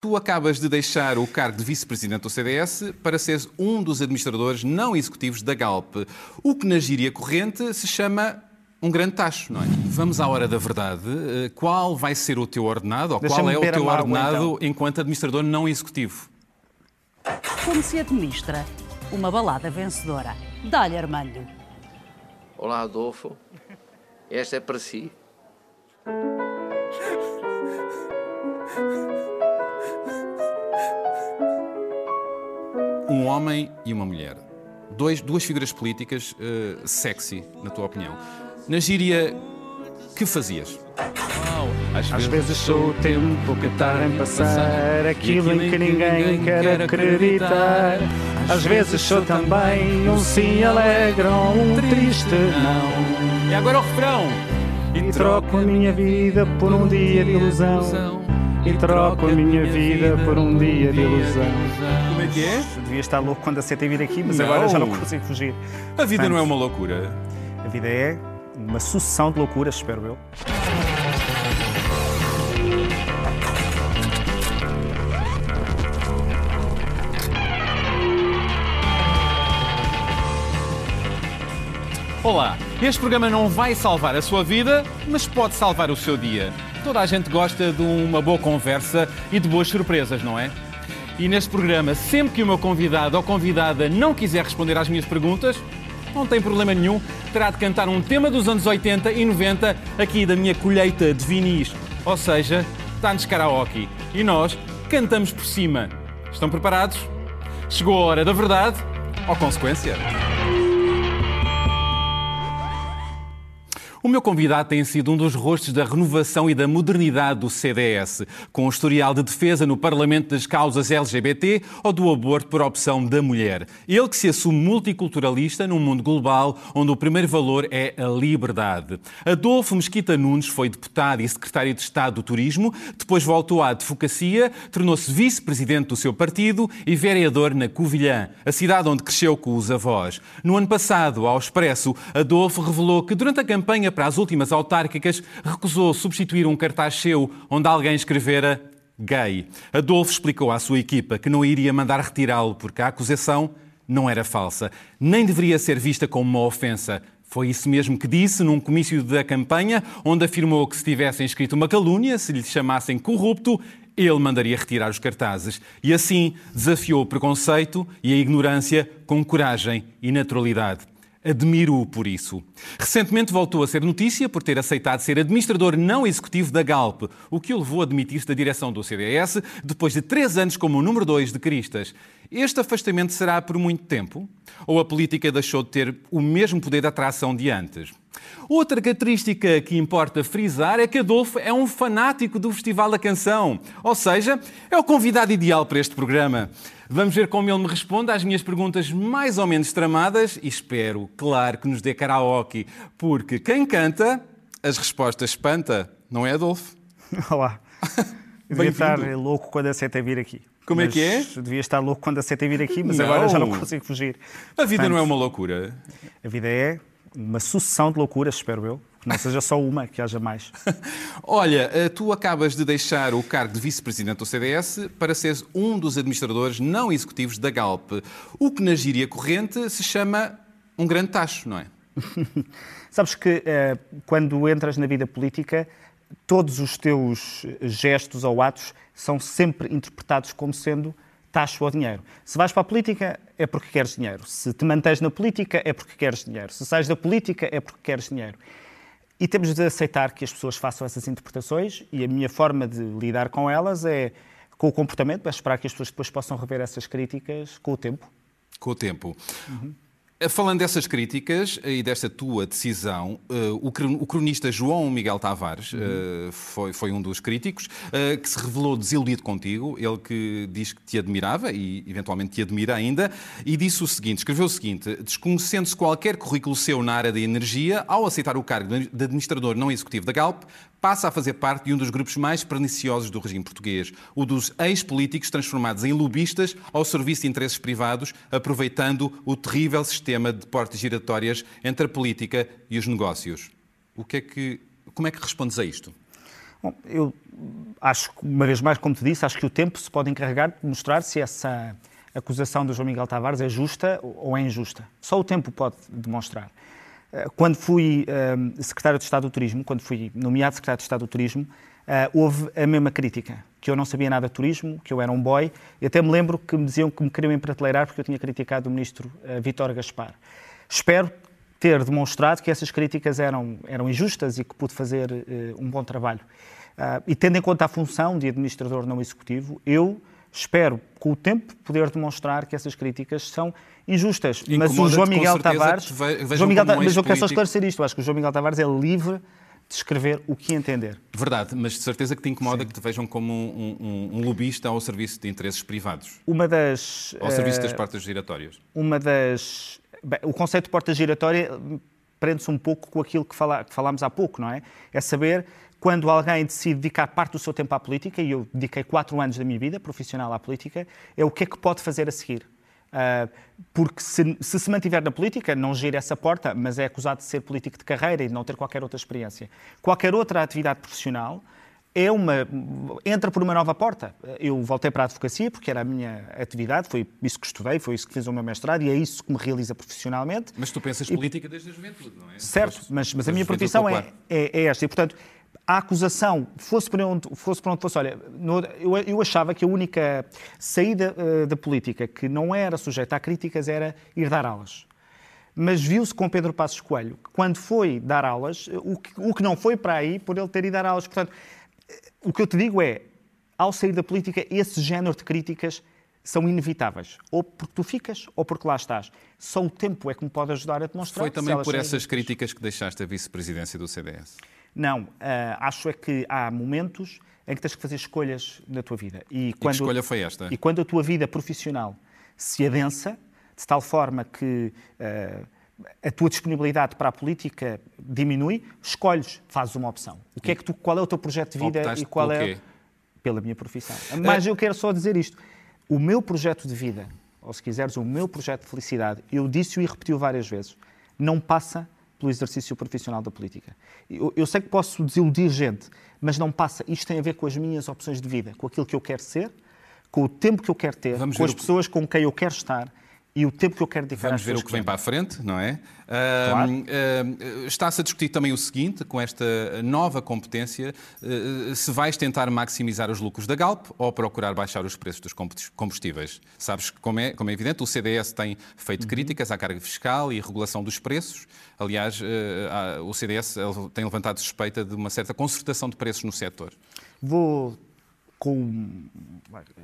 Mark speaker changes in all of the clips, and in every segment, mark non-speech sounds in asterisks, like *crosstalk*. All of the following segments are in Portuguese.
Speaker 1: Tu acabas de deixar o cargo de vice-presidente do CDS para seres um dos administradores não executivos da Galp, o que na gíria corrente se chama um grande tacho, não é? Vamos à hora da verdade. Eh, qual vai ser o teu ordenado, ou qual é o teu ordenado então. enquanto administrador não executivo?
Speaker 2: Como se administra uma balada vencedora? Dá-lhe, Armando.
Speaker 3: Olá, Adolfo. Esta é para si.
Speaker 1: Um homem e uma mulher. Dois, duas figuras políticas uh, sexy, na tua opinião. Na gíria, que fazias?
Speaker 4: Às, Às vezes sou o tempo que está em passar, aquilo em que ninguém quer acreditar. Às vezes sou também um sim alegre ou um triste não.
Speaker 1: E agora o refrão.
Speaker 4: E troco a minha vida por um dia de ilusão. E troco a minha vida por um dia de ilusão.
Speaker 1: Que é?
Speaker 4: Devia estar louco quando aceitei vir aqui, mas não. agora já não consigo fugir.
Speaker 1: A vida Portanto, não é uma loucura.
Speaker 4: A vida é uma sucessão de loucuras, espero eu.
Speaker 1: Olá, este programa não vai salvar a sua vida, mas pode salvar o seu dia. Toda a gente gosta de uma boa conversa e de boas surpresas, não é? E neste programa, sempre que o meu convidado ou convidada não quiser responder às minhas perguntas, não tem problema nenhum, terá de cantar um tema dos anos 80 e 90 aqui da minha colheita de vinis. Ou seja, está-nos karaoke. E nós cantamos por cima. Estão preparados? Chegou a hora da verdade ou consequência? O meu convidado tem sido um dos rostos da renovação e da modernidade do CDS, com um historial de defesa no Parlamento das causas LGBT ou do aborto por opção da mulher. Ele que se assume multiculturalista num mundo global onde o primeiro valor é a liberdade. Adolfo Mesquita Nunes foi deputado e secretário de Estado do Turismo, depois voltou à advocacia, tornou-se vice-presidente do seu partido e vereador na Covilhã, a cidade onde cresceu com os avós. No ano passado, ao Expresso, Adolfo revelou que durante a campanha para as últimas autárquicas, recusou substituir um cartaz seu onde alguém escrevera gay. Adolfo explicou à sua equipa que não iria mandar retirá-lo porque a acusação não era falsa, nem deveria ser vista como uma ofensa. Foi isso mesmo que disse num comício da campanha, onde afirmou que se tivessem escrito uma calúnia, se lhe chamassem corrupto, ele mandaria retirar os cartazes. E assim desafiou o preconceito e a ignorância com coragem e naturalidade. Admiro-o por isso. Recentemente voltou a ser notícia por ter aceitado ser administrador não executivo da Galp, o que o levou a demitir-se da direção do CDS depois de três anos como número dois de Cristas. Este afastamento será por muito tempo? Ou a política deixou de ter o mesmo poder de atração de antes? Outra característica que importa frisar é que Adolfo é um fanático do Festival da Canção, ou seja, é o convidado ideal para este programa. Vamos ver como ele me responde às minhas perguntas mais ou menos tramadas e espero, claro, que nos dê karaoke, porque quem canta, as respostas espanta, não é, Adolfo? *laughs*
Speaker 4: Olá. *laughs* devia estar louco quando aceitei vir aqui.
Speaker 1: Como mas é que
Speaker 4: é? Devia estar louco quando aceitei vir aqui, mas não. agora já não consigo fugir.
Speaker 1: A vida Portanto, não é uma loucura.
Speaker 4: A vida é uma sucessão de loucuras, espero eu. Que não seja só uma, que haja mais. *laughs*
Speaker 1: Olha, eh, tu acabas de deixar o cargo de vice-presidente do CDS para seres um dos administradores não executivos da Galp, o que na gíria corrente se chama um grande tacho, não é? *laughs*
Speaker 4: Sabes que eh, quando entras na vida política, todos os teus gestos ou atos são sempre interpretados como sendo taxa ou dinheiro. Se vais para a política, é porque queres dinheiro. Se te mantens na política, é porque queres dinheiro. Se sais da política, é porque queres dinheiro. E temos de aceitar que as pessoas façam essas interpretações e a minha forma de lidar com elas é com o comportamento, é esperar que as pessoas depois possam rever essas críticas com o tempo.
Speaker 1: Com o tempo. Uhum. Eh, falando dessas críticas eh, e desta tua decisão, eh, o cronista João Miguel Tavares uhum. foi, foi um dos críticos que se revelou desiludido contigo, ele que diz que te admirava e eventualmente te admira ainda, e disse o seguinte, escreveu o seguinte, desconhecendo-se qualquer currículo seu na área da energia, ao aceitar o cargo de administrador não executivo da Galp, passa a fazer parte de um dos grupos mais perniciosos do regime português, o dos ex-políticos transformados em lobistas ao serviço de interesses privados, aproveitando o terrível sistema de portas giratórias entre a política e os negócios. O que é que, como é que respondes a isto?
Speaker 4: Bom, eu acho uma vez mais, como te disse, acho que o tempo se pode encarregar de mostrar se essa acusação do João Miguel Tavares é justa ou é injusta. Só o tempo pode demonstrar. Eh, quando fui uh, secretário de Estado do Turismo, quando fui nomeado secretário de Estado do Turismo, uh, houve a mesma crítica, que eu não sabia nada de turismo, que eu era um boy, e até me lembro que me diziam que me queriam emprateleirar porque eu tinha criticado o ministro uh, Vítor Gaspar. Espero ter demonstrado que essas críticas eram, eram injustas e que pude fazer um bom trabalho. e tendo em conta a função de administrador não executivo, eu espero, com o tempo, poder demonstrar que essas críticas são injustas. Mas o João Miguel Tavares. João Miguel, mas eu quero só esclarecer isto. Eu acho que o João Miguel Tavares é livre de escrever o que entender.
Speaker 1: Verdade, mas de certeza que te incomoda Sim. que te vejam como um, um, um, lobista ao serviço de interesses privados.
Speaker 4: Uma das.
Speaker 1: Ao uh, serviço das portas giratórias.
Speaker 4: Uma das. Bem, o conceito de porta giratória prende-se um pouco com aquilo que, fala, que falámos há pouco, não é? É saber quando alguém decide dedicar parte do seu tempo à política, e eu dediquei quatro anos da minha vida profissional à política, é o que é que pode fazer a seguir. Uh, porque se, se, se mantiver na política, não gira essa porta, mas é acusado de ser político de carreira e de não ter qualquer outra experiência. Qualquer outra atividade profissional é uma entra por uma nova porta. Eu voltei para a advocacia porque era a minha atividade, foi isso que estudei, foi isso que fiz o meu mestrado e é isso que me realiza profissionalmente.
Speaker 1: Mas tu pensas e, política desde a juventude, não é?
Speaker 4: Certo, mas, mas a minha profissão é, é, é esta. E, portanto, a acusação, fosse para onde fosse, para onde fosse olha, eu, eu, achava que a única saída uh, da política que não era sujeita a críticas era ir dar aulas. Mas viu-se com Pedro Passos Coelho, que quando foi dar aulas, o que, o que não foi para aí por ele ter ido dar aulas. Portanto, eh, o que eu te digo é, ao sair da política, esse género de críticas são inevitáveis. Ou porque tu ficas, ou porque lá estás. Só o tempo é que me pode ajudar a demonstrar.
Speaker 1: Foi também por essas críticas que deixaste a vice-presidência do CDS?
Speaker 4: Não, uh, acho é que há momentos em que tens que fazer escolhas na tua vida.
Speaker 1: E, quando, e que escolha foi esta?
Speaker 4: E quando a tua vida profissional se adensa, de tal forma que uh, a tua disponibilidade para a política diminui, escolhes, fazes uma opção. O que é que tu, qual é o teu projeto de vida
Speaker 1: Optaste
Speaker 4: e qual é pela minha profissão. Mas eu quero só dizer isto. O meu projeto de vida, ou se quiseres, o meu projeto de felicidade, eu disse-o e repeti-o várias vezes, não passa pelo exercício profissional da política. Eu, eu, sei que posso desiludir gente, mas não passa. Isto tem a ver com as minhas opções de vida, com aquilo que eu quero ser, com o tempo que eu quero ter, Vamos com as pessoas com quem eu quero estar e o tempo que eu quero dedicar
Speaker 1: Vamos ver o que vem para a frente, não é? Claro. Uh, uh, Está-se a discutir também o seguinte, com esta nova competência, uh, se vais tentar maximizar os lucros da Galp ou procurar baixar os preços dos combustíveis. Sabes que, como é, como é evidente, o CDS tem feito uhum. críticas à carga fiscal e regulação dos preços. Aliás, o CDS tem levantado suspeita de uma certa concertação de preços no setor.
Speaker 4: Vou com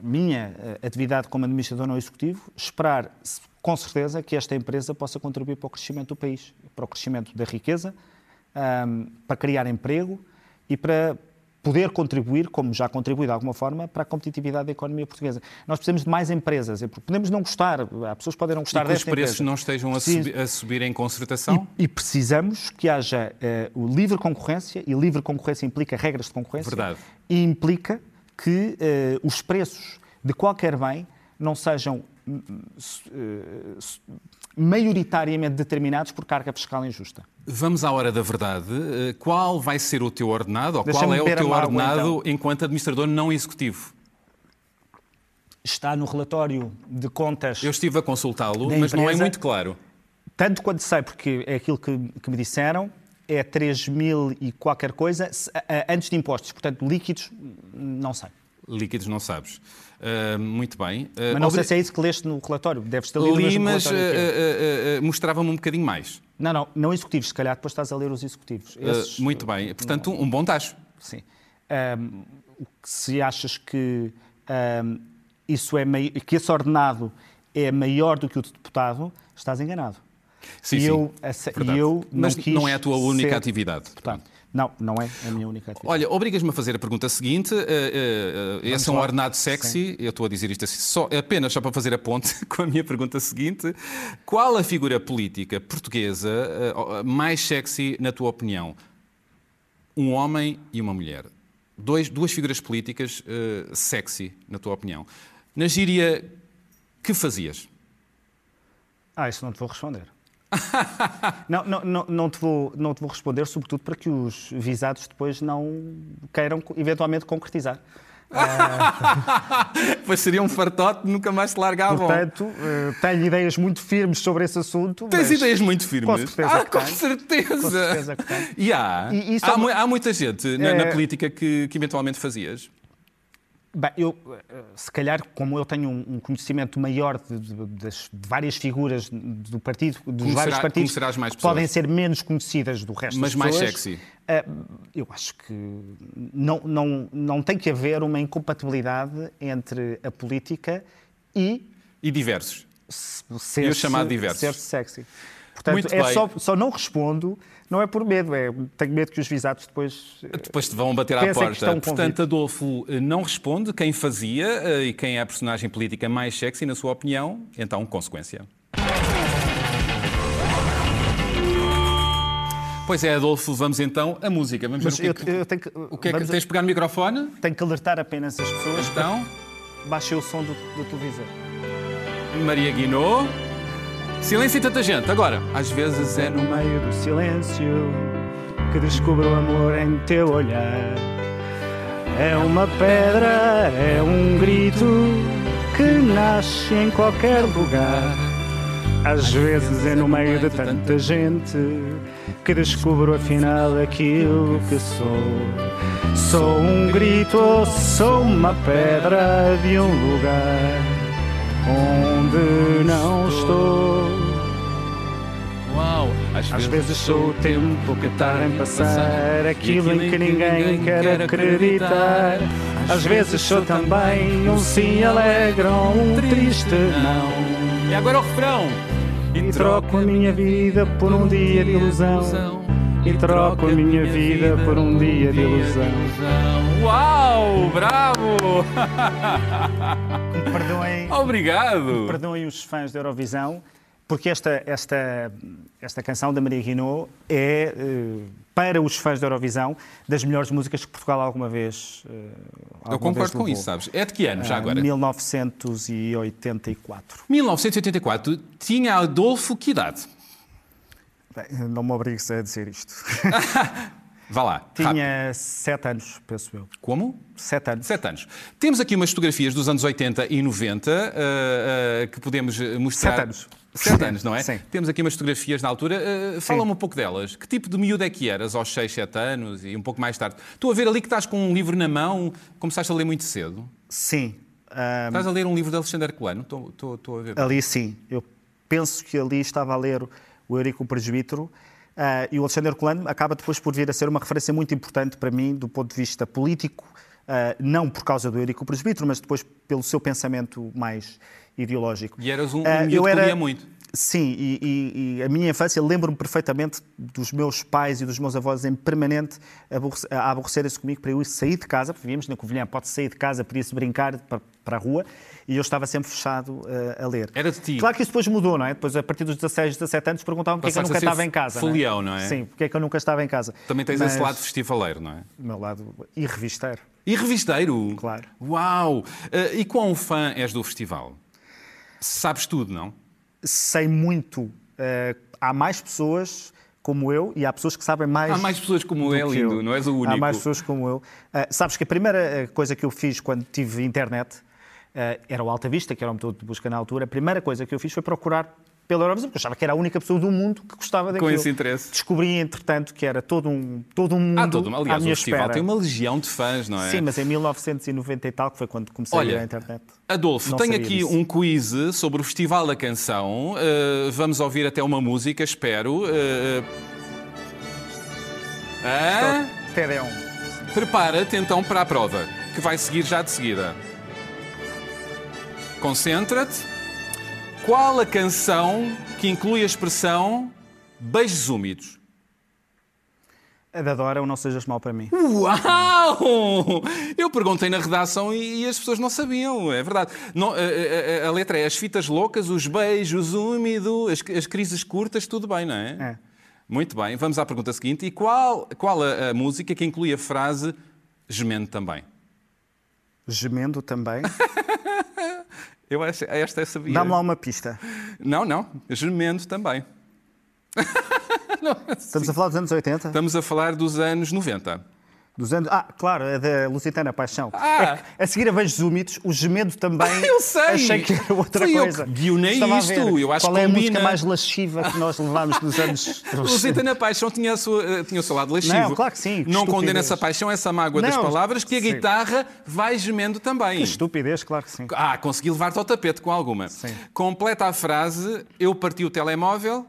Speaker 4: minha eh, atividade como administrador não executivo, esperar com certeza que esta empresa possa contribuir para o crescimento do país, para o crescimento da riqueza, para criar emprego e para poder contribuir, como já contribui de alguma forma, para a competitividade da economia portuguesa. Nós precisamos de mais empresas. Podemos não gostar, há pessoas que podem não gostar
Speaker 1: e
Speaker 4: que desta
Speaker 1: os preços não estejam a, subir, a subir em concertação?
Speaker 4: E, e precisamos que haja uh, o livre concorrência, e livre concorrência implica regras de concorrência.
Speaker 1: Verdade.
Speaker 4: E implica que uh, os preços de qualquer bem não sejam uh, maioritariamente determinados por carga fiscal injusta.
Speaker 1: Vamos à hora da verdade. Uh, qual vai ser o teu ordenado, ou qual é o teu ordenado então. enquanto administrador não executivo?
Speaker 4: Está no relatório de contas.
Speaker 1: Eu estive a consultá-lo, mas não é muito claro.
Speaker 4: Tanto quanto sei, porque é aquilo que, que me disseram, é 3 mil e qualquer coisa antes de impostos. Portanto, líquidos, não sei.
Speaker 1: Líquidos não sabes. Uh, muito bem. Uh,
Speaker 4: mas não sei se é isso que leste no relatório. Deves ter lido
Speaker 1: Li, mas uh, mostrava-me um bocadinho mais.
Speaker 4: Não, não, não executivos. Se calhar depois estás a ler os executivos.
Speaker 1: Esses, muito bem. Portanto, um, um bom tacho.
Speaker 4: Sim. Se achas que isso é que esse ordenado é maior do que o de deputado, estás enganado.
Speaker 1: Sim, e sim. Eu, e eu não Mas não é a tua única ser... atividade.
Speaker 4: Portanto, não, não é a minha única atividade.
Speaker 1: Olha, obrigas-me a fazer a pergunta seguinte. Uh, uh, esse é um ordenado sexy. Sim. Eu estou a dizer isto assim, só, apenas só para fazer a ponte *laughs* com a minha pergunta seguinte. Qual a figura política portuguesa uh, mais sexy, na tua opinião? Um homem e uma mulher. Dois, duas figuras políticas sexy, na tua opinião. Na gíria, que fazias?
Speaker 4: Ah, isso não te vou responder. Não, não, não, não, te vou, não te vou responder, sobretudo para que os visados depois não queiram eventualmente concretizar. *laughs*
Speaker 1: pois seria um fartote, nunca mais se largavam.
Speaker 4: Portanto, eh, tenho ideias muito firmes sobre esse assunto.
Speaker 1: Tens ideias muito firmes?
Speaker 4: Com certeza.
Speaker 1: Ah, com certeza.
Speaker 4: Com certeza.
Speaker 1: E há,
Speaker 4: E isso
Speaker 1: há,
Speaker 4: é uma-
Speaker 1: há muita gente na, na
Speaker 4: É-
Speaker 1: política que, que eventualmente fazias.
Speaker 4: Bem, eu, eh, se calhar, como eu tenho um conhecimento maior de, de- das- de várias figuras do partido, dos
Speaker 1: Conhecerá-
Speaker 4: vários partidos, que podem ser menos conhecidas do resto
Speaker 1: Mas mais
Speaker 4: pessoas,
Speaker 1: sexy.
Speaker 4: eh, eu acho que não, não, não tem que haver uma incompatibilidade entre a política e
Speaker 1: E diversos.
Speaker 4: ser,
Speaker 1: E o chamado diversos.
Speaker 4: ser sexy. Portanto, é só, só não respondo, não é por medo, é tenho medo que os visados depois. eh,
Speaker 1: Depois te vão bater à porta. Portanto. Adolfo eh, não responde quem fazia eh, e quem é a personagem política mais sexy, na sua opinião. Então, consequência. Pois é, Adolfo, vamos então à música. Vamos ver
Speaker 4: Mas
Speaker 1: o que é
Speaker 4: eu, eu tenho que,
Speaker 1: o que, é que tens de pegar no microfone.
Speaker 4: tenho que alertar apenas as pessoas
Speaker 1: Então,
Speaker 4: para baixem o som do, do televisor.
Speaker 1: Maria Guinot. Silêncio e tanta gente. Agora, às vezes é
Speaker 4: É no
Speaker 1: no
Speaker 4: meio do silêncio que descubro o amor em teu olhar. É uma pedra, é um grito que nasce em qualquer lugar. Às vezes é no meio de tanta gente que descubro afinal aquilo que sou. Sou um grito, ou sou uma pedra de um lugar onde não estou.
Speaker 1: Uau!
Speaker 4: Às vezes sou o tempo que tarda em passar, aquilo em que ninguém quer acreditar. Às vezes sou também um sim alegre ou um triste não.
Speaker 1: E agora o refrão.
Speaker 4: E troco a minha vida por um dia de ilusão. E troco a minha vida por um dia de ilusão.
Speaker 1: Uau! Bravo!
Speaker 4: Perdoem, *laughs*
Speaker 1: Obrigado!
Speaker 4: perdoem os fãs da Eurovisão, porque esta, esta, esta canção da Maria Guinot é, eh, para os fãs da Eurovisão, das melhores músicas que Portugal alguma vez. eh,
Speaker 1: Eu
Speaker 4: alguma vez
Speaker 1: concordo com
Speaker 4: levou.
Speaker 1: isso, sabes? É de que ano já
Speaker 4: Ah,
Speaker 1: agora?
Speaker 4: 1984.
Speaker 1: 1984 tinha Adolfo que idade?
Speaker 4: Bem, não me obrigues a dizer isto. *laughs*
Speaker 1: Vá lá. rápido.
Speaker 4: Tinha sete anos, penso eu.
Speaker 1: Como?
Speaker 4: Sete anos.
Speaker 1: Sete anos. Temos aqui umas fotografias dos anos 80 e 90 ah, ah, que podemos eh, mostrar.
Speaker 4: Sete anos.
Speaker 1: Sete anos, não é?
Speaker 4: Sim.
Speaker 1: Temos aqui umas fotografias na altura. Ah, Fala-me um pouco delas. Que tipo de miúdo é que eras aos 6, 7 anos e um pouco mais tarde? Estou a ver ali que estás com um livro na mão. Começaste a ler muito cedo.
Speaker 4: Sim. ah,
Speaker 1: Estás a ler um livro de Alexandre Colano? Estou, estou, estou a ver.
Speaker 4: ali sim. Eu penso que ali estava a ler o Eurico Presbítero. ah, e o Alexandre Colano acaba depois por vir a ser uma referência muito importante para mim do ponto de vista político, não por causa do Eurico Presbítero, mas depois pelo seu pensamento mais ideológico.
Speaker 1: E eras um, um
Speaker 4: Ah,
Speaker 1: miúdo que lia muito.
Speaker 4: Sim, e, e- e a minha infância lembro-me perfeitamente dos meus pais e dos meus avós em permanente a aborrecerem-se comigo para eu ir sair de casa, porque vivíamos na Covilhã, pode sair de casa, podia-se brincar para, para a rua, e eu estava sempre fechado eh, a ler.
Speaker 1: Era de ti.
Speaker 4: Claro que isso depois mudou, não é? Depois, a partir dos 16, 17 anos, perguntavam porque é que eu nunca estava em casa. não é?
Speaker 1: folião, não é?
Speaker 4: Sim, porque é que eu nunca estava em casa.
Speaker 1: Também tens
Speaker 4: Mas-
Speaker 1: esse lado festivaleiro, não é?
Speaker 4: O meu lado e revisteiro.
Speaker 1: E revisteiro?
Speaker 4: Claro.
Speaker 1: Uau! Ah, e quão fã és do festival? Sabes tudo, não?
Speaker 4: Sei muito. eh, há mais pessoas como eu e há pessoas que sabem mais.
Speaker 1: Há mais pessoas como é
Speaker 4: que
Speaker 1: lindo,
Speaker 4: eu.
Speaker 1: não és o único.
Speaker 4: Há mais pessoas como eu. Ah, sabes que a primeira eh, coisa que eu fiz quando tive internet ah, era o Alta Vista, que era o motor de busca na altura. A primeira coisa que eu fiz foi procurar pela Eurovisão, porque eu achava que era a única pessoa do mundo que gostava daquilo.
Speaker 1: esse interesse.
Speaker 4: Descobri, entretanto, que era todo um, todo um mundo
Speaker 1: Há todo,
Speaker 4: à
Speaker 1: aliás, o
Speaker 4: minha
Speaker 1: festival
Speaker 4: espera.
Speaker 1: tem uma legião de fãs, não é?
Speaker 4: Sim, mas em 1990 e tal, que foi quando comecei a ir
Speaker 1: Olha,
Speaker 4: à internet.
Speaker 1: Adolfo,
Speaker 4: Não
Speaker 1: tenho aqui
Speaker 4: disso.
Speaker 1: um quiz sobre o Festival da Canção. Uh, vamos ouvir até uma música, espero. Uh, hã?
Speaker 4: TD1.
Speaker 1: Prepara-te então para a prova, que vai seguir já de seguida. Concentra-te. Qual a canção que inclui a expressão beijos úmidos?
Speaker 4: A da Dora, o Não Sejas Mal para mim.
Speaker 1: Uau! Eu perguntei na redação e, e as pessoas não sabiam, é verdade. Não, a, a- a letra é as fitas loucas, os beijos úmidos, as, as crises curtas, tudo bem, não é?
Speaker 4: É.
Speaker 1: Muito bem, vamos à pergunta seguinte. E qual, qual a, a música que inclui a frase gemendo também?
Speaker 4: Gemendo também. *laughs*
Speaker 1: Eu esta eu sabia.
Speaker 4: Dá-me lá uma pista.
Speaker 1: Não, não, gemendo também. *laughs*
Speaker 4: Estamos a falar dos anos 80?
Speaker 1: Estamos a falar dos anos 90.
Speaker 4: Dos anos... Ah, claro, é da Lusitana Paixão.
Speaker 1: Ah.
Speaker 4: É a seguir a Beijos Úmidos, o gemedo também. *laughs*
Speaker 1: Eu sei.
Speaker 4: Achei que era outra
Speaker 1: eu
Speaker 4: coisa.
Speaker 1: que guionei
Speaker 4: Estava
Speaker 1: isto. Eu acho
Speaker 4: Qual
Speaker 1: que
Speaker 4: é a música
Speaker 1: combina.
Speaker 4: mais lasciva que nós levámos nos anos. *laughs*
Speaker 1: Lusita na Paixão tinha, a sua, eh, tinha o seu lado lascivo.
Speaker 4: Não, claro que sim, que
Speaker 1: Não
Speaker 4: estupidez.
Speaker 1: condena essa paixão, essa mágoa das
Speaker 4: Não,
Speaker 1: palavras, que a
Speaker 4: sim.
Speaker 1: guitarra vai gemendo também.
Speaker 4: Que estupidez, claro que sim.
Speaker 1: Ah, consegui levar-te ao tapete com alguma.
Speaker 4: Sim.
Speaker 1: Completa a frase, eu parti o telemóvel.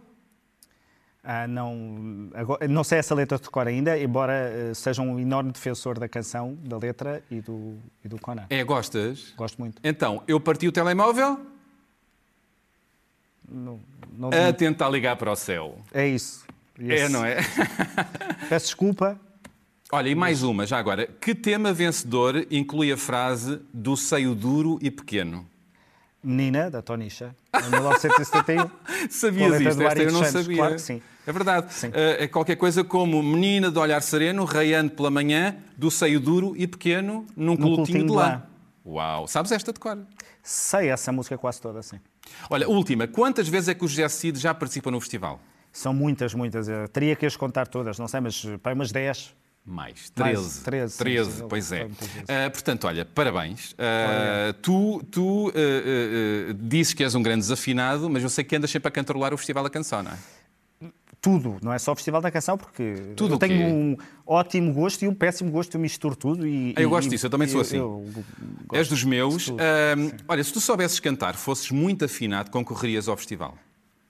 Speaker 4: Ah, não, agora- não sei essa letra de cor ainda, embora eh, seja um enorme defensor da canção, da letra e do, e do Conan.
Speaker 1: É, gostas?
Speaker 4: Gosto muito.
Speaker 1: Então, eu parti o telemóvel
Speaker 4: Não, não-
Speaker 1: a tentar ligar para o céu.
Speaker 4: é isso.
Speaker 1: É,
Speaker 4: Esse-
Speaker 1: não é? *laughs*
Speaker 4: Peço desculpa.
Speaker 1: Olha, e mais uma, já agora. Que tema vencedor inclui a frase do seio duro e pequeno?
Speaker 4: Menina, da Tonisha, em 1971. *laughs* Com a
Speaker 1: Sabias isto? Esta eu não
Speaker 4: Santos,
Speaker 1: sabia.
Speaker 4: claro que sim.
Speaker 1: É verdade.
Speaker 4: Sim.
Speaker 1: Eh, É qualquer coisa como menina de olhar sereno, raiando pela manhã, do seio duro e pequeno, num colutinho de lã. Uau! Sabes esta de cor?
Speaker 4: Sei essa música quase toda, sim.
Speaker 1: Olha, última. Quantas vezes é que o José Cid já participa no festival?
Speaker 4: São muitas, muitas. Eu teria que as contar todas, não sei, mas eh, para umas 10.
Speaker 1: Mais.
Speaker 4: Mais,
Speaker 1: 13.
Speaker 4: 13, sim,
Speaker 1: 13, pois é. Ah, portanto, olha, parabéns. Ah, tu tu ah, dizes que és um grande desafinado, mas eu sei que andas sempre a cantarolar o Festival da Canção, não é?
Speaker 4: Tudo, não é só o Festival da Canção, porque
Speaker 1: Tudo
Speaker 4: eu tenho um ótimo gosto e um péssimo gosto, eu misturo tudo. E,
Speaker 1: Ah, eu
Speaker 4: e-
Speaker 1: gosto disso, eu também sou assim.
Speaker 4: eu gosto
Speaker 1: És dos meus.
Speaker 4: tudo,
Speaker 1: olha, se tu soubesses cantar, fosses muito afinado, concorrerias ao festival.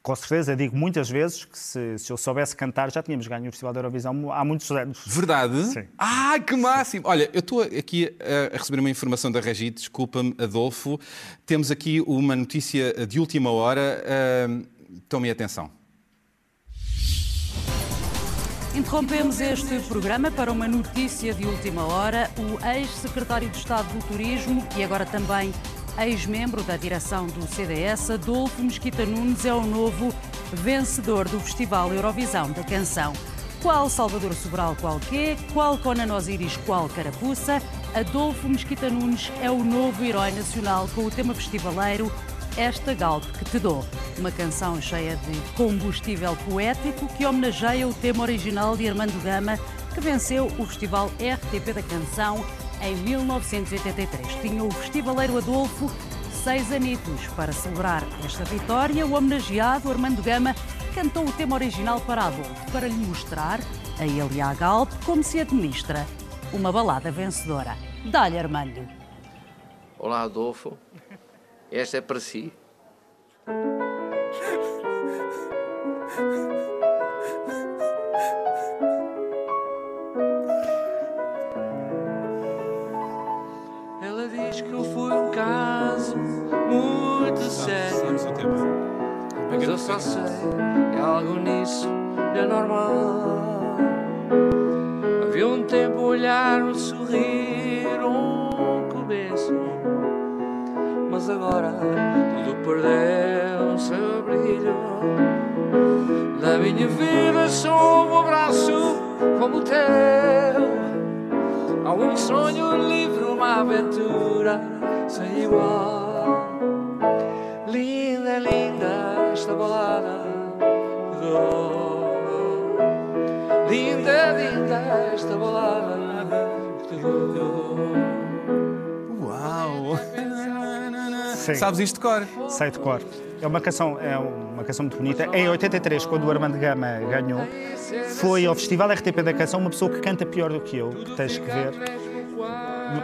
Speaker 4: Com certeza, digo muitas vezes que se, se eu soubesse cantar já tínhamos ganho o Festival da Eurovisão há muitos anos.
Speaker 1: Verdade?
Speaker 4: Sim.
Speaker 1: Ah, que máximo! Olha, eu estou aqui a- a receber uma informação da Regi, desculpa-me, Adolfo. Temos aqui uma notícia de última hora. Ah, Tomem atenção.
Speaker 2: Interrompemos este programa para uma notícia de última hora. O ex-secretário de Estado do Turismo e agora também ex-membro da direção do CDS, Adolfo Mesquita Nunes, é o novo vencedor do Festival Eurovisão da Canção. Qual Salvador Sobral qual quê, qual Conan Osiris qual carapuça, Adolfo Mesquita Nunes é o novo herói nacional com o tema festivaleiro esta Galpe que te dou, uma canção cheia de combustível poético que homenageia o tema original de Armando Gama, que venceu o Festival RTP da Canção em 1983. Tinha o festivaleiro Adolfo seis anitos. Para celebrar esta vitória, o homenageado Armando Gama cantou o tema original para Adolfo, para lhe mostrar, a ele e à Galpe, como se administra uma balada vencedora. Dá-lhe, Armando.
Speaker 3: Olá, Adolfo. Esta é para si.
Speaker 5: Ela diz que eu fui um caso muito sério. Mas eu só sei que algo nisso é normal. Havia um tempo olhar, um sorrir, um começo. Agora tudo perdeu o seu brilho. Da minha vida só um abraço como o teu. Há um sonho livre, uma aventura sem igual. Linda, linda esta balada dou. Linda, linda esta balada que
Speaker 4: Sim.
Speaker 1: Sabes isto de cor?
Speaker 4: Sei de cor. É uma canção, é uma canção muito bonita. Em 83, quando o Armando Gama ganhou, foi ao Festival RTP da Canção uma pessoa que canta pior do que eu, que tens que ver.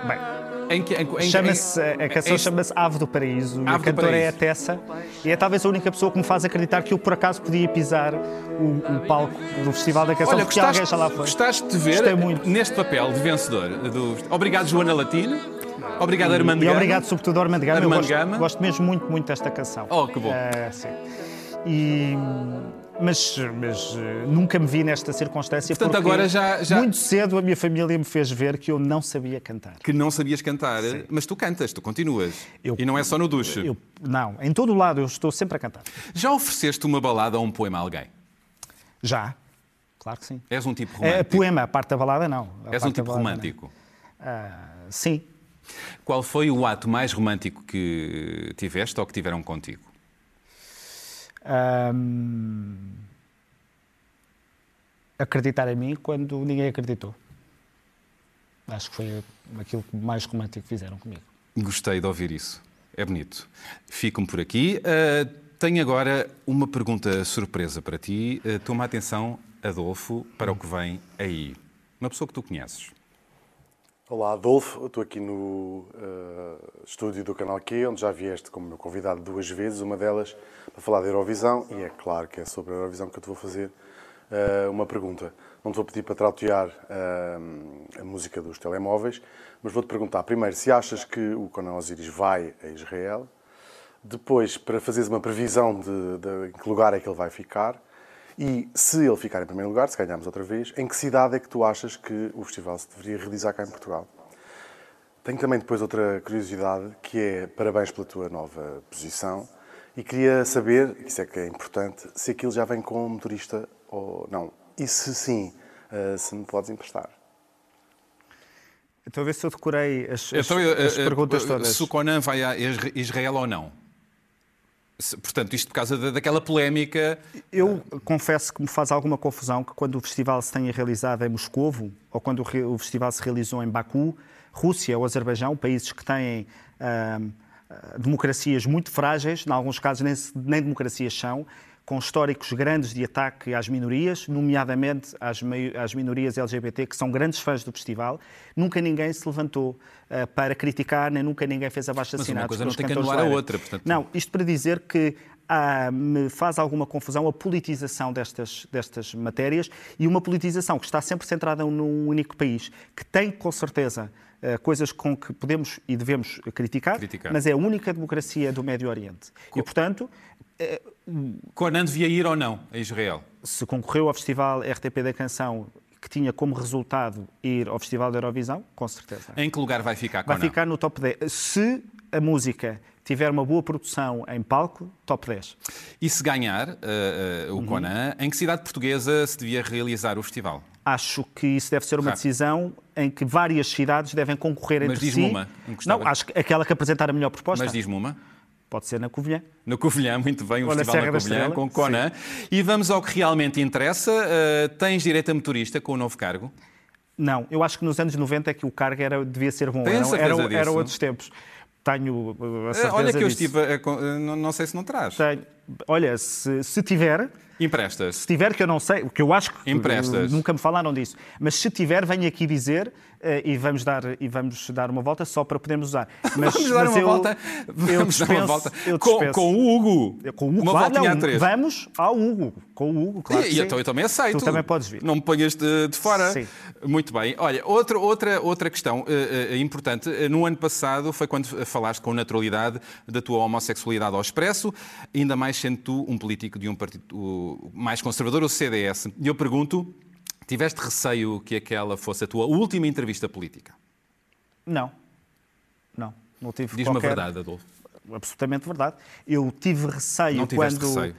Speaker 4: Bem, chama-se, a canção chama-se Ave do Paraíso e a
Speaker 1: Ave
Speaker 4: cantora é a. Tessa e é talvez a única pessoa que me faz acreditar que eu por acaso podia pisar o, o palco do Festival da Canção
Speaker 1: Olha,
Speaker 4: porque alguém
Speaker 1: gostaste,
Speaker 4: já lá foi.
Speaker 1: gostaste de ver
Speaker 4: Gostei muito.
Speaker 1: neste papel de vencedor. Do... Obrigado, Joana Latino. Obrigado, Armando
Speaker 4: E
Speaker 1: Gama.
Speaker 4: obrigado sobretudo ao Armando Gama. Eu
Speaker 1: Armando
Speaker 4: gosto,
Speaker 1: Gama.
Speaker 4: gosto mesmo muito, muito desta canção.
Speaker 1: Oh, que bom.
Speaker 4: Eh, sim. E, mas mas eh, nunca me vi nesta circunstância
Speaker 1: Portanto,
Speaker 4: porque
Speaker 1: agora já- já-
Speaker 4: muito cedo a minha família me fez ver que eu não sabia cantar.
Speaker 1: Que não sabias cantar, mas tu cantas, tu continuas.
Speaker 4: Eu-
Speaker 1: e não é só no duche.
Speaker 4: Eu, não, em todo o lado eu estou sempre a cantar.
Speaker 1: Já ofereceste uma balada ou um poema a alguém?
Speaker 4: Já, claro que sim.
Speaker 1: És um tipo
Speaker 4: É,
Speaker 1: romântico.
Speaker 4: poema, a parte da balada não. A
Speaker 1: És um tipo romântico.
Speaker 4: Ah, sim.
Speaker 1: Qual foi o ato mais romântico que tiveste ou que tiveram contigo?
Speaker 4: Ahm, acreditar em mim quando ninguém acreditou. Acho que foi aquilo que mais romântico fizeram comigo.
Speaker 1: Gostei de ouvir isso. É bonito. Fico-me por aqui. Uh, tenho agora uma pergunta surpresa para ti. Uh, toma atenção, Adolfo, para o que vem aí. Uma pessoa que tu conheces.
Speaker 6: Olá, Adolfo. Estou aqui no uh, estúdio do Canal Q, onde já vieste como meu convidado duas vezes. Uma delas para falar da Eurovisão, e é claro que é sobre a Eurovisão que eu te vou fazer uh, uma pergunta. Não te vou pedir para trautear uh, a música dos telemóveis, mas vou-te perguntar primeiro se achas que o Conan Osiris vai a Israel, depois para fazeres uma previsão de, de em que lugar é que ele vai ficar, e se ele ficar em primeiro lugar, se ganharmos outra vez, em que cidade é que tu achas que o festival se deveria realizar cá em Portugal? Tenho também depois outra curiosidade, que é parabéns pela tua nova posição. E queria saber, isso é que é importante, se aquilo já vem com motorista ou não. E se sim, uh, se me podes emprestar.
Speaker 4: Então, a ver se eu decorei as, então, as, as uh, perguntas todas.
Speaker 1: Se o Conan vai a Israel ou não? Portanto, isto por causa daquela polémica.
Speaker 4: Eu confesso que me faz alguma confusão que quando o festival se tenha realizado em Moscovo ou quando o festival se realizou em Baku, Rússia ou Azerbaijão, países que têm uh, democracias muito frágeis, em alguns casos nem, nem democracias são, com históricos grandes de ataque às minorias, nomeadamente às, às, minorias LGBT, que são grandes fãs do festival. Nunca ninguém se levantou uh, para criticar, nem nunca ninguém fez abaixo assinados.
Speaker 1: Mas uma coisa não tem que anular a outra. Portanto...
Speaker 4: Não, isto para dizer que ah, me faz alguma confusão a politização destas, destas matérias e uma politização que está sempre centrada num único país, que tem com certeza uh, coisas com que podemos e devemos criticar, criticar, mas é a única democracia do Médio Oriente. Co e, portanto,
Speaker 1: Conan devia ir ou não a Israel?
Speaker 4: Se concorreu ao Festival RTP da Canção, que tinha como resultado ir ao Festival da Eurovisão, com certeza.
Speaker 1: Em que lugar vai ficar Conan?
Speaker 4: Vai ficar no top 10. Se a música tiver uma boa produção em palco, top 10.
Speaker 1: E se ganhar uh, uh, o uhum. Conan, em que cidade portuguesa se devia realizar o festival?
Speaker 4: Acho que isso deve ser uma decisão em que várias cidades devem concorrer
Speaker 1: Mas
Speaker 4: entre
Speaker 1: si.
Speaker 4: Mas
Speaker 1: diz-me uma.
Speaker 4: Não, acho que aquela que apresentar a melhor proposta.
Speaker 1: Mas diz-me uma.
Speaker 4: Pode ser na Covilhã.
Speaker 1: No Covilhã, muito bem, o Ou Festival na, na Covilhã, com Conan. Sim. E vamos ao que realmente interessa. Uh, tens direito a motorista com o novo cargo?
Speaker 4: Não, eu acho que nos anos 90 é que o cargo era, devia ser bom. Era, era, era outros tempos. Tenho a eh, certeza
Speaker 1: Olha que
Speaker 4: eu
Speaker 1: disso. estive, a, não, não, sei se não traz.
Speaker 4: Tenho. Olha, se, se tiver,
Speaker 1: Emprestas.
Speaker 4: Se tiver, que eu não sei, que eu acho que
Speaker 1: Emprestas.
Speaker 4: nunca me falaram disso, mas se tiver, venho aqui dizer uh, e, vamos dar, e vamos dar uma volta só para podermos usar. *laughs*
Speaker 1: Mas, vamos dar uma eu, volta. Vamos eu dispenso, dar uma volta.
Speaker 4: Eu
Speaker 1: com, com, o Hugo.
Speaker 4: Com o Hugo, uma claro, não, a três. Vamos ao Hugo. Com o Hugo, claro.
Speaker 1: E, e então eu também aceito.
Speaker 4: Tu também podes vir.
Speaker 1: Não me ponhas de, de fora. Sim. Muito bem. Olha, outra, outra, outra questão uh, uh, importante. No ano passado foi quando falaste com naturalidade da tua homossexualidade ao expresso, ainda mais sendo tu um político de um partido mais conservador, o CDS. E eu pergunto, tiveste receio que aquela fosse a tua última entrevista política?
Speaker 4: Não. Não. Não
Speaker 1: tive Diz-me qualquer... a verdade, Adolfo.
Speaker 4: Absolutamente verdade. Eu tive receio
Speaker 1: não
Speaker 4: quando...
Speaker 1: receio?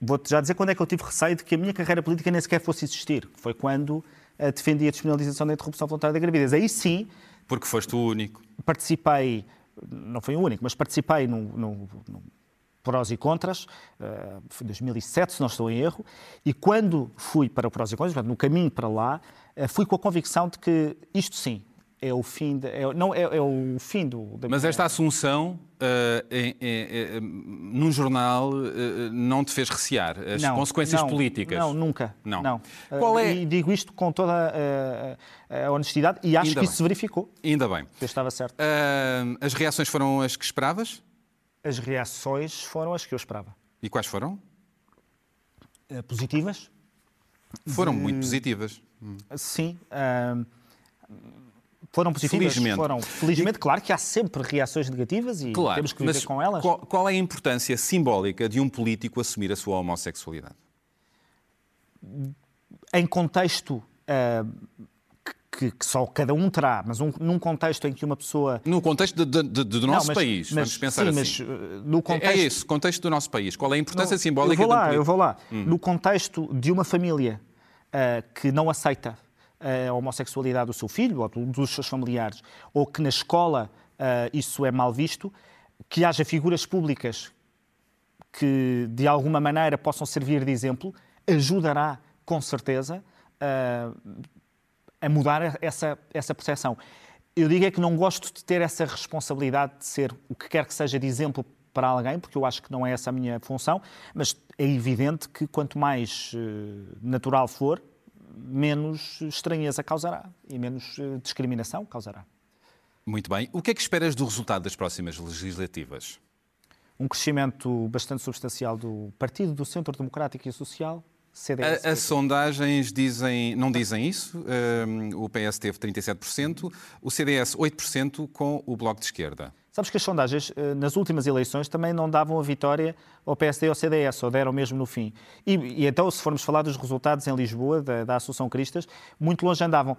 Speaker 4: Vou-te já dizer quando é que eu tive receio de que a minha carreira política nem sequer fosse existir. Foi quando uh, defendi a despenalização da interrupção voluntária da gravidez. Aí sim...
Speaker 1: Porque foste o único.
Speaker 4: Participei, não foi o único, mas participei num, num, num prós e contras, uh, foi 2007, se não estou em erro, e quando fui para o prós e contras, no caminho para lá, uh, fui com a convicção de que isto sim é o fim, de, é, não, é, é, o fim do...
Speaker 1: Da Mas esta assunção uh, em, em, num jornal uh, não te fez recear as não, consequências
Speaker 4: não,
Speaker 1: políticas?
Speaker 4: Não, nunca.
Speaker 1: Não.
Speaker 4: não.
Speaker 1: Qual é...
Speaker 4: E digo isto com toda a, a honestidade e acho Ainda que bem. isso se verificou.
Speaker 1: Ainda bem.
Speaker 4: Eu estava certo.
Speaker 1: as reações foram as que esperavas?
Speaker 4: As reações foram as que eu esperava.
Speaker 1: E quais foram?
Speaker 4: Uh, positivas.
Speaker 1: Foram de... muito positivas.
Speaker 4: Sim. Uh, foram positivas.
Speaker 1: Felizmente.
Speaker 4: Foram, felizmente, e... claro que há sempre reações negativas e
Speaker 1: claro,
Speaker 4: temos que viver com elas.
Speaker 1: Qual, qual, é a importância simbólica de um político assumir a sua homossexualidade?
Speaker 4: Em contexto uh, que, que, só cada um terá, mas um, num contexto em que uma pessoa.
Speaker 1: No contexto de, de, de, do nosso
Speaker 4: não, mas,
Speaker 1: país,
Speaker 4: mas,
Speaker 1: vamos pensar
Speaker 4: sim,
Speaker 1: assim.
Speaker 4: Mas, uh, no contexto...
Speaker 1: É esse, contexto do nosso país. Qual é a importância
Speaker 4: não,
Speaker 1: simbólica
Speaker 4: eu vou lá,
Speaker 1: do
Speaker 4: Eu vou lá. Hum. No contexto de uma família uh, que não aceita a homossexualidade do seu filho ou dos seus familiares, ou que na escola uh, isso é mal visto, que haja figuras públicas que de alguma maneira possam servir de exemplo, ajudará com certeza a, a mudar essa, essa percepção. Eu digo é que não gosto de ter essa responsabilidade de ser o que quer que seja de exemplo para alguém, porque eu acho que não é essa a minha função, mas é evidente que quanto mais uh, natural for, menos estranheza causará e menos uh, discriminação causará.
Speaker 1: Muito bem. O que é que esperas do resultado das próximas legislativas?
Speaker 4: Um crescimento bastante substancial do Partido do Centro Democrático e Social,
Speaker 1: CDS. As sondagens dizem, não dizem isso. Um, o PS teve 37%, o CDS 8% com o Bloco de Esquerda.
Speaker 4: Sabes que as sondagens, eh, nas últimas eleições, também não davam a vitória ao PSD e ao CDS, ou deram mesmo no fim. E, e então, se formos falar dos resultados em Lisboa, da, da Associação Cristas, muito longe andavam.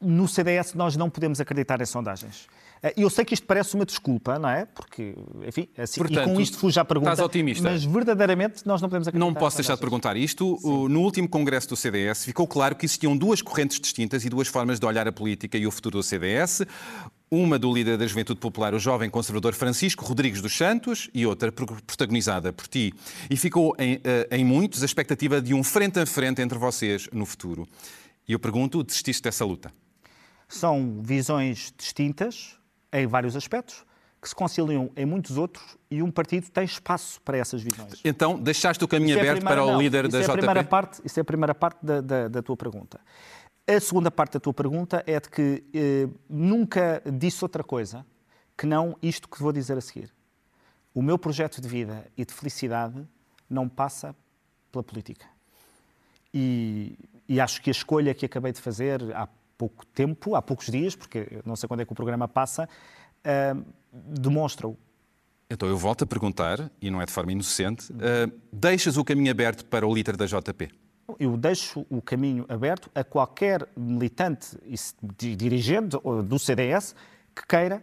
Speaker 4: No CDS nós não podemos acreditar em sondagens. Eh, eu sei que isto parece uma desculpa, não é? Porque, enfim, assim, Portanto, e com isto fuja a pergunta.
Speaker 1: Estás otimista.
Speaker 4: Mas verdadeiramente nós não podemos acreditar.
Speaker 1: Não posso deixar de perguntar isto. Sim. No último congresso do CDS ficou claro que existiam duas correntes distintas e duas formas de olhar a política e o futuro do CDS. Uma do líder da Juventude Popular, o jovem conservador Francisco Rodrigues dos Santos, e outra protagonizada por ti. E ficou em, eh, em muitos a expectativa de um frente a frente entre vocês no futuro. E eu pergunto, desististe dessa luta?
Speaker 4: São visões distintas em vários aspectos, que se conciliam em muitos outros e um partido tem espaço para essas visões.
Speaker 1: Então, deixaste o caminho é aberto primeira, para o não, líder da
Speaker 4: é
Speaker 1: JP?
Speaker 4: Parte, isso é a primeira parte da, da, da tua pergunta. A segunda parte da tua pergunta é de que eh, nunca disse outra coisa que não isto que vou dizer a seguir. O meu projeto de vida e de felicidade não passa pela política. E, e, acho que a escolha que acabei de fazer há pouco tempo, há poucos dias, porque não sei quando é que o programa passa, uh, demonstra-o.
Speaker 1: Então eu volto a perguntar, e não é de forma inocente, uh, deixas o caminho aberto para o líder da JP?
Speaker 4: eu deixo o caminho aberto a qualquer militante e dirigente do CDS que queira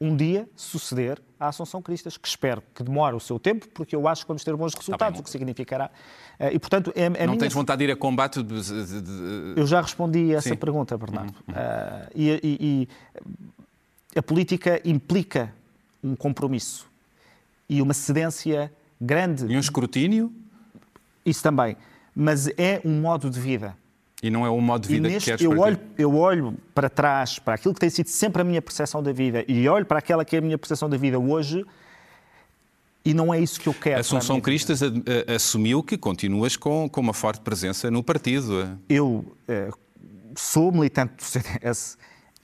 Speaker 4: um dia suceder à Assunção Cristas, que espero que demore o seu tempo, porque eu acho que vamos ter bons resultados, o que significará. Eh, e, portanto, é, é
Speaker 1: Não
Speaker 4: minha...
Speaker 1: tens vontade de ir a combate? De...
Speaker 4: Eu já respondi a essa Sim. pergunta, Bernardo. Uhum. Uh, e, e, e a política implica um compromisso e uma cedência grande.
Speaker 1: E um escrutínio?
Speaker 4: Isso também mas é um modo de vida.
Speaker 1: E não é um modo de vida neste, que queres
Speaker 4: eu olho, eu olho para trás, para aquilo que tem sido sempre a minha percepção da vida, e olho para aquela que é a minha percepção da vida hoje, e não é isso que eu quero.
Speaker 1: Assunção Cristas assumiu que continuas com, com uma forte presença no partido.
Speaker 4: Eu uh, sou militante do CDS,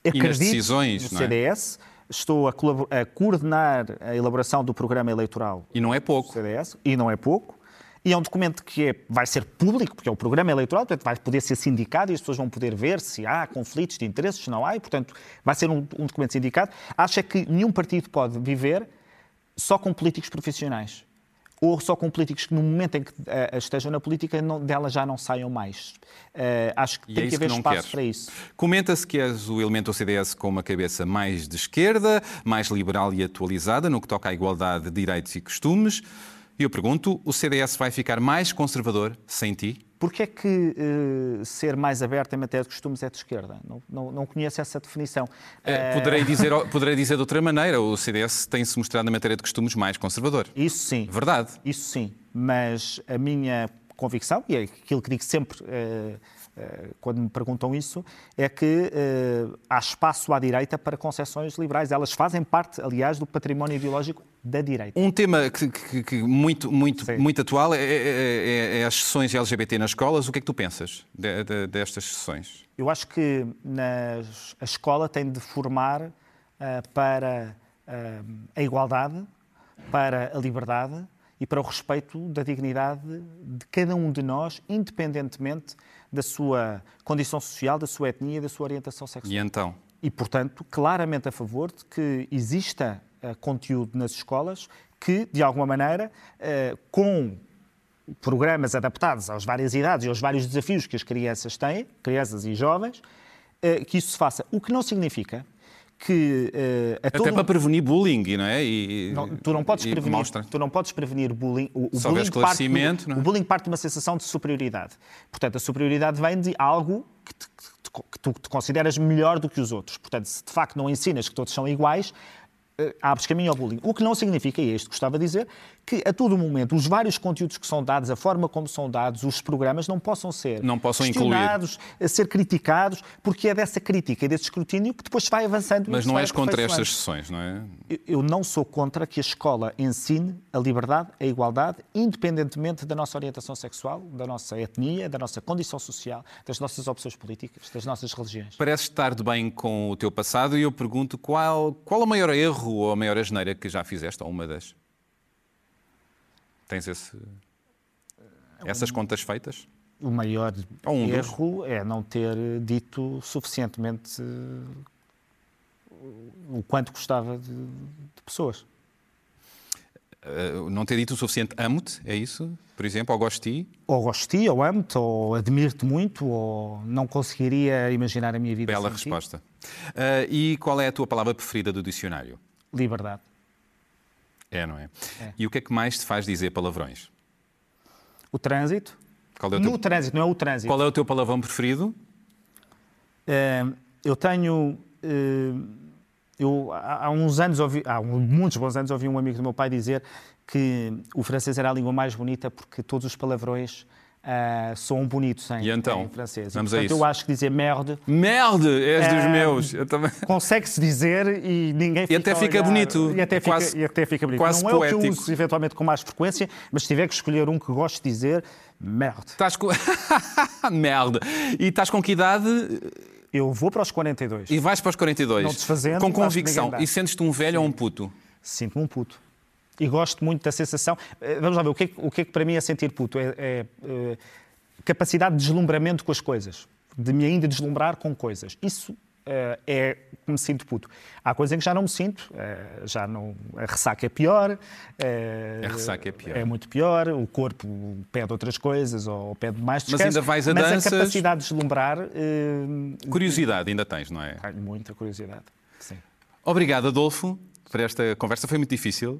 Speaker 4: acredito decisões, no CDS, é? estou a, a, coordenar a elaboração do programa eleitoral.
Speaker 1: E não é pouco.
Speaker 4: CDS, e não é pouco. E é um documento que é, vai ser público, porque é o programa eleitoral, portanto vai poder ser sindicado e as pessoas vão poder ver se há conflitos de interesses, se não há, e portanto vai ser um, um documento sindicado. Acho é que nenhum partido pode viver só com políticos profissionais ou só com políticos que no momento em que uh, estejam na política não, dela já não saiam mais. Uh, acho que e tem é que haver que espaço queres. para isso.
Speaker 1: Comenta-se que és o elemento do CDS com uma cabeça mais de esquerda, mais liberal e atualizada no que toca à igualdade de direitos e costumes. E eu pergunto, o CDS vai ficar mais conservador sem ti?
Speaker 4: Porquê é que uh, ser mais aberto em matéria de costumes é de esquerda? Não, não, não conheço essa definição.
Speaker 1: Uh... Poderei, *laughs* dizer, poderei dizer de outra maneira, o CDS tem-se mostrado na matéria de costumes mais conservador.
Speaker 4: Isso sim.
Speaker 1: Verdade.
Speaker 4: Isso sim. Mas a minha convicção, e é aquilo que digo sempre uh, quando me perguntam isso, é que há espaço à direita para concessões liberais. Elas fazem parte, aliás, do património ideológico da direita.
Speaker 1: Um tema que, que, que muito, muito, muito atual é, é, é, é, as sessões LGBT nas escolas. O que é que tu pensas de, de, destas sessões?
Speaker 4: Eu acho que nas, a escola tem de formar uh, para uh, a igualdade, para a liberdade e para o respeito da dignidade de cada um de nós, independentemente da sua condição social, da sua etnia, da sua orientação sexual.
Speaker 1: E então?
Speaker 4: E, portanto, claramente a favor de que exista uh, conteúdo nas escolas que, de alguma maneira, uh, com programas adaptados às várias idades e aos vários desafios que as crianças têm, crianças e jovens, uh, que isso se faça. O que não significa que
Speaker 1: uh, até todo... para prevenir bullying, não é? E,
Speaker 4: não, tu não podes prevenir, mostra. tu não podes prevenir bullying.
Speaker 1: O, o bullying parte,
Speaker 4: é? o bullying parte de uma sensação de superioridade. Portanto, a superioridade vem de algo que, te, que tu te consideras melhor do que os outros. Portanto, se de facto não ensinas que todos são iguais, eh, abres caminho ao bullying. O que não significa, e é isto que gostava de dizer, que a todo momento os vários conteúdos que são dados, a forma como são dados, os programas não possam ser
Speaker 1: Não possam
Speaker 4: questionados, a ser criticados, porque é dessa crítica e desse escrutínio que depois vai avançando.
Speaker 1: Mas não és contra estas sessões, não é?
Speaker 4: Eu- Eu não sou contra que a escola ensine a liberdade, a igualdade, independentemente da nossa orientação sexual, da nossa etnia, da nossa condição social, das nossas opções políticas, das nossas religiões.
Speaker 1: Pareces estar de bem com o teu passado e eu pergunto qual, qual o maior erro ou a maior asneira que já fizeste, ou uma das? Tens esse, essas contas feitas?
Speaker 4: O maior
Speaker 1: um dos.
Speaker 4: erro é não ter dito suficientemente eh, o quanto gostava de, de pessoas.
Speaker 1: Uh, não ter dito o suficiente amo-te, é isso? Por exemplo, ou gosto de ti?
Speaker 4: Ou gosto de ti, ou amo-te, ou admiro-te muito, ou não conseguiria imaginar a minha vida
Speaker 1: Bela resposta. Uh, e qual é a tua palavra preferida do dicionário?
Speaker 4: Liberdade.
Speaker 1: É, não é?
Speaker 4: É.
Speaker 1: E o que é que mais te faz dizer palavrões?
Speaker 4: O trânsito.
Speaker 1: É o
Speaker 4: No
Speaker 1: teu,
Speaker 4: trânsito, não é o trânsito.
Speaker 1: qual é o teu palavrão preferido?
Speaker 4: Eh, eu tenho. eh, eu, há uns anos, ouvi, há muitos bons anos, ouvi um amigo do meu pai dizer que o francês era a língua mais bonita porque todos os palavrões ah, soam bonitos em,
Speaker 1: E então?
Speaker 4: em francês.
Speaker 1: Vamos a
Speaker 4: portanto,
Speaker 1: isso.
Speaker 4: eu acho que dizer merde
Speaker 1: Merde, és dos
Speaker 4: É.
Speaker 1: meus.
Speaker 4: Consegue-se dizer e ninguém fica
Speaker 1: até
Speaker 4: a
Speaker 1: fica
Speaker 4: olhar.
Speaker 1: bonito.
Speaker 4: E até fica,
Speaker 1: Quase-
Speaker 4: e até fica bonito.
Speaker 1: quase
Speaker 4: não é o que eu uso eventualmente com mais frequência, mas se tiver que escolher um que gosto de dizer, merde.
Speaker 1: Estás com. *laughs* Merde. E estás com que idade?
Speaker 4: Eu vou para os 42.
Speaker 1: E vais para os 42.
Speaker 4: Não desfazendo,
Speaker 1: Com convicção. E sentes-te um velho ou um puto?
Speaker 4: Sinto-me um puto. E gosto muito da sensação. Eh, Vamos lá ver, o que é que, o que, é que para mim é sentir puto? É, é, eh, capacidade de deslumbramento com as coisas. De me ainda deslumbrar com coisas. Isso eh, é que me sinto puto. Há coisas em que já não me sinto. já não, a ressaca é pior.
Speaker 1: A ressaca é pior.
Speaker 4: É muito pior. O corpo pede outras coisas ou pede mais descanso.
Speaker 1: ainda vais a
Speaker 4: Mas
Speaker 1: danças?
Speaker 4: a capacidade de deslumbrar...
Speaker 1: Curiosidade ainda tens, não é?
Speaker 4: tenho muita curiosidade. Sim.
Speaker 1: Obrigado, Adolfo, por esta conversa. Foi muito difícil.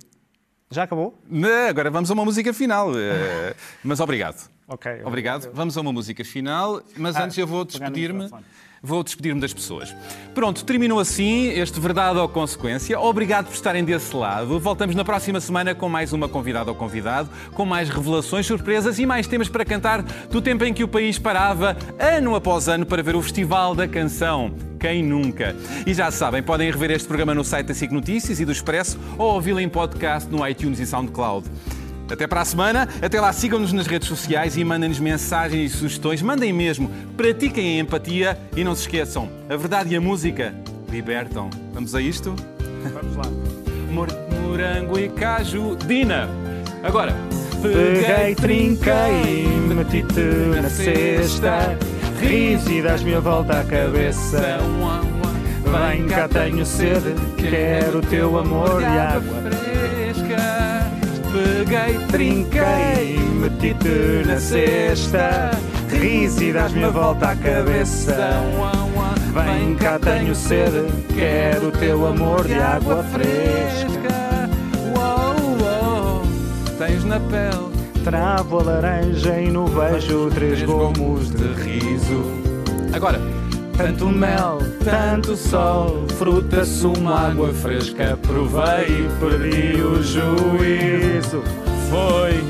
Speaker 4: Já acabou?
Speaker 1: Não, Agora vamos a uma música final. Eh, *laughs* Mas obrigado.
Speaker 4: Ok.
Speaker 1: Obrigado. Vamos a uma música final, mas
Speaker 4: Ah,
Speaker 1: antes eu vou despedir-me. Vou despedir-me das pessoas. Pronto, terminou assim este Verdade ou Consequência. Obrigado por estarem desse lado. Voltamos na próxima semana com mais uma convidada ou convidado, com mais revelações, surpresas e mais temas para cantar do tempo em que o país parava, ano após ano, para ver o Festival da Canção. Quem nunca? E já sabem, podem rever este programa no site da SIC Notícias e do Expresso ou ouvi-lo em podcast no iTunes e SoundCloud. Até para a semana. Até lá, sigam-nos nas redes sociais e mandem-nos mensagens e sugestões. Mandem mesmo. Pratiquem a empatia e não se esqueçam: a verdade e a música libertam. Vamos a isto?
Speaker 4: Vamos lá.
Speaker 1: Mor- Morango e caju. Dina! Agora.
Speaker 4: Peguei, trinquei, meti-te na cesta Ris e das-me a volta à cabeça Vem cá, tenho sede, quero o teu amor e água.
Speaker 1: Peguei,
Speaker 4: Trinquei, meti-te na cesta. Ris e das-me a volta à cabeça. Vem cá, tenho sede, quero o teu amor de água fresca.
Speaker 1: Uou, uou, tens na pele.
Speaker 4: Travo a laranja e no vejo três gomos de riso.
Speaker 1: Agora,
Speaker 4: Tanto mel, tanto sol, fruta, sumo, água fresca, provei e perdi o juízo.
Speaker 1: foi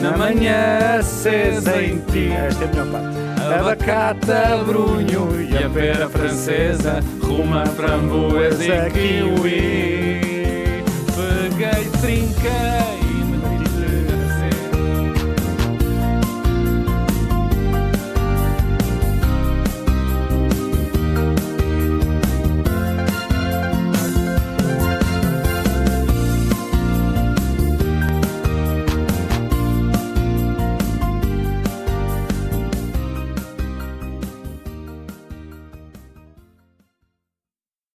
Speaker 4: Na manhã acesa em ti, esta é a melhor parte. Abacata, brunho e a pera francesa,
Speaker 1: Ruma, framboesa e kiwi. Peguei, trinquei.